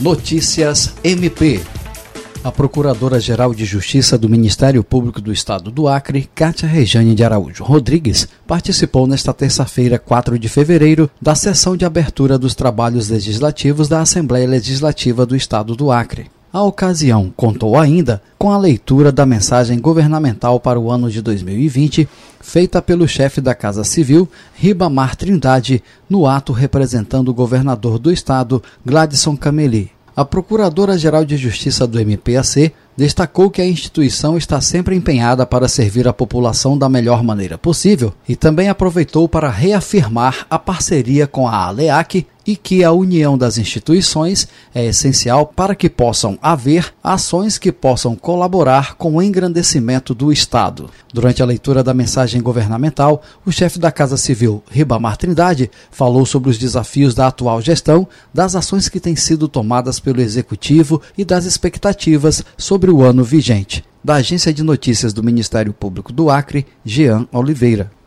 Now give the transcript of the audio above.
Notícias MP. A Procuradora-Geral de Justiça do Ministério Público do Estado do Acre, Cátia Rejane de Araújo Rodrigues, participou nesta terça-feira, 4 de fevereiro, da sessão de abertura dos trabalhos legislativos da Assembleia Legislativa do Estado do Acre. A ocasião contou ainda com a leitura da mensagem governamental para o ano de 2020, feita pelo chefe da Casa Civil, Ribamar Trindade, no ato representando o governador do estado, Gladson Cameli. A Procuradora-Geral de Justiça do MPAC destacou que a instituição está sempre empenhada para servir a população da melhor maneira possível e também aproveitou para reafirmar a parceria com a ALEAC e que a união das instituições é essencial para que possam haver ações que possam colaborar com o engrandecimento do Estado. Durante a leitura da mensagem governamental, o chefe da Casa Civil, Ribamar Trindade, falou sobre os desafios da atual gestão, das ações que têm sido tomadas pelo Executivo e das expectativas sobre o ano vigente. Da Agência de Notícias do Ministério Público do Acre, Jean Oliveira.